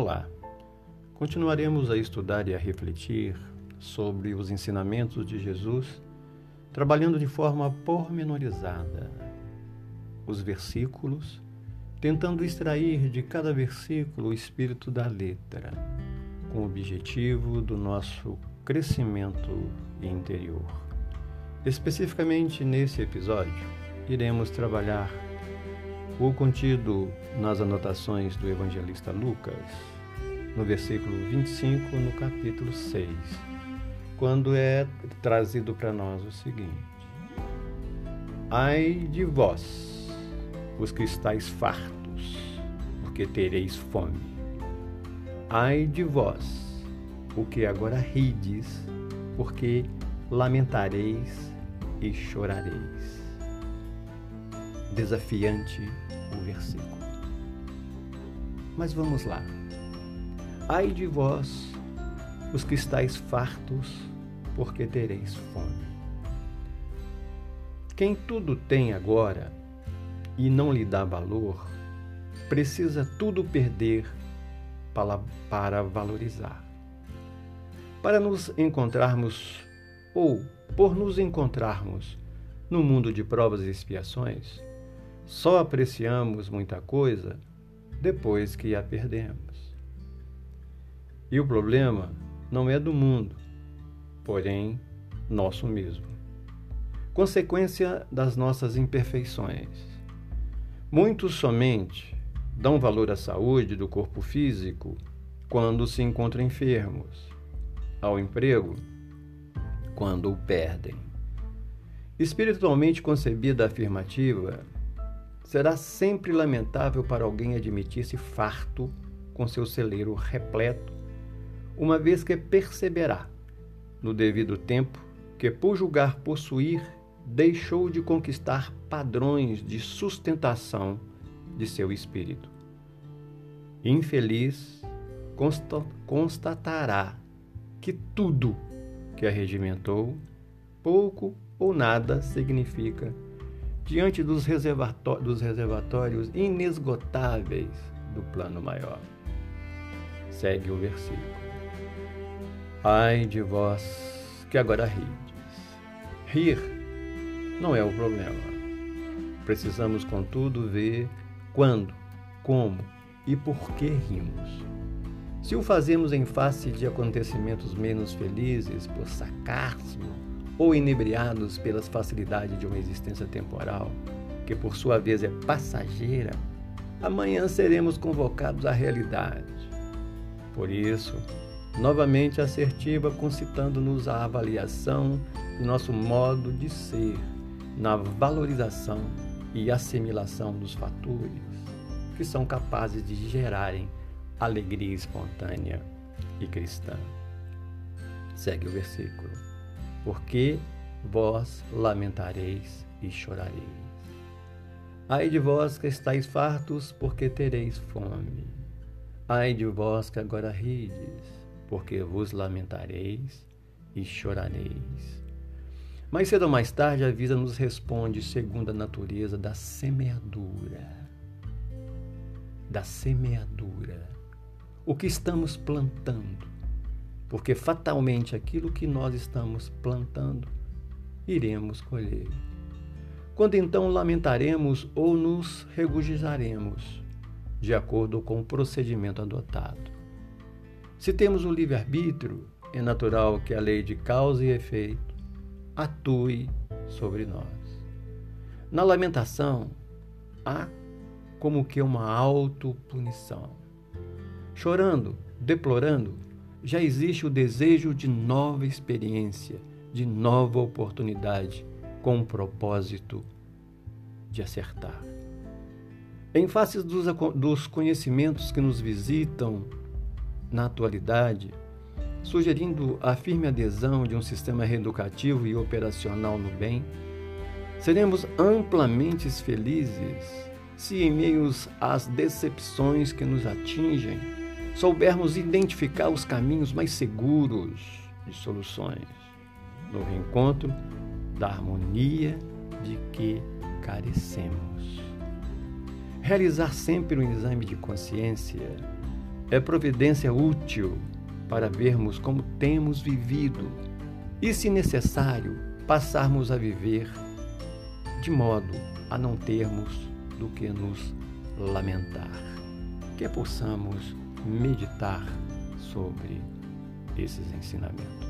Olá! Continuaremos a estudar e a refletir sobre os ensinamentos de Jesus, trabalhando de forma pormenorizada os versículos, tentando extrair de cada versículo o espírito da letra, com o objetivo do nosso crescimento interior. Especificamente nesse episódio, iremos trabalhar o contido nas anotações do evangelista Lucas, no versículo 25, no capítulo 6, quando é trazido para nós o seguinte: Ai de vós, os que estáis fartos, porque tereis fome. Ai de vós, o que agora rides, porque lamentareis e chorareis. Desafiante o versículo. Mas vamos lá. Ai de vós, os que estáis fartos, porque tereis fome. Quem tudo tem agora e não lhe dá valor, precisa tudo perder para, para valorizar. Para nos encontrarmos, ou por nos encontrarmos no mundo de provas e expiações, só apreciamos muita coisa depois que a perdemos. E o problema não é do mundo, porém nosso mesmo. Consequência das nossas imperfeições. Muitos somente dão valor à saúde do corpo físico quando se encontram enfermos, ao emprego quando o perdem. Espiritualmente concebida a afirmativa Será sempre lamentável para alguém admitir-se farto com seu celeiro repleto, uma vez que perceberá, no devido tempo, que por julgar possuir, deixou de conquistar padrões de sustentação de seu espírito. Infeliz constatará que tudo que arregimentou, pouco ou nada significa diante dos, dos reservatórios inesgotáveis do plano maior. Segue o versículo. Ai de vós que agora rides. Rir não é o problema. Precisamos, contudo, ver quando, como e por que rimos. Se o fazemos em face de acontecimentos menos felizes, por sarcasmo, ou inebriados pelas facilidades de uma existência temporal, que por sua vez é passageira, amanhã seremos convocados à realidade. Por isso, novamente assertiva, concitando-nos à avaliação do nosso modo de ser, na valorização e assimilação dos fatores que são capazes de gerarem alegria espontânea e cristã. Segue o versículo porque vós lamentareis e chorareis. Ai de vós que estáis fartos, porque tereis fome. Ai de vós que agora rides, porque vos lamentareis e chorareis. Mais cedo ou mais tarde, a vida nos responde segundo a natureza da semeadura. Da semeadura. O que estamos plantando porque fatalmente aquilo que nós estamos plantando iremos colher. Quando então lamentaremos ou nos regozijaremos, de acordo com o procedimento adotado. Se temos o livre-arbítrio, é natural que a lei de causa e efeito atue sobre nós. Na lamentação, há como que uma autopunição. Chorando, deplorando, já existe o desejo de nova experiência, de nova oportunidade, com o propósito de acertar. Em face dos, dos conhecimentos que nos visitam na atualidade, sugerindo a firme adesão de um sistema reeducativo e operacional no bem, seremos amplamente felizes se, em meio às decepções que nos atingem, soubermos identificar os caminhos mais seguros de soluções, no reencontro da harmonia de que carecemos. Realizar sempre um exame de consciência é providência útil para vermos como temos vivido e, se necessário, passarmos a viver de modo a não termos do que nos lamentar. Que possamos meditar sobre esses ensinamentos.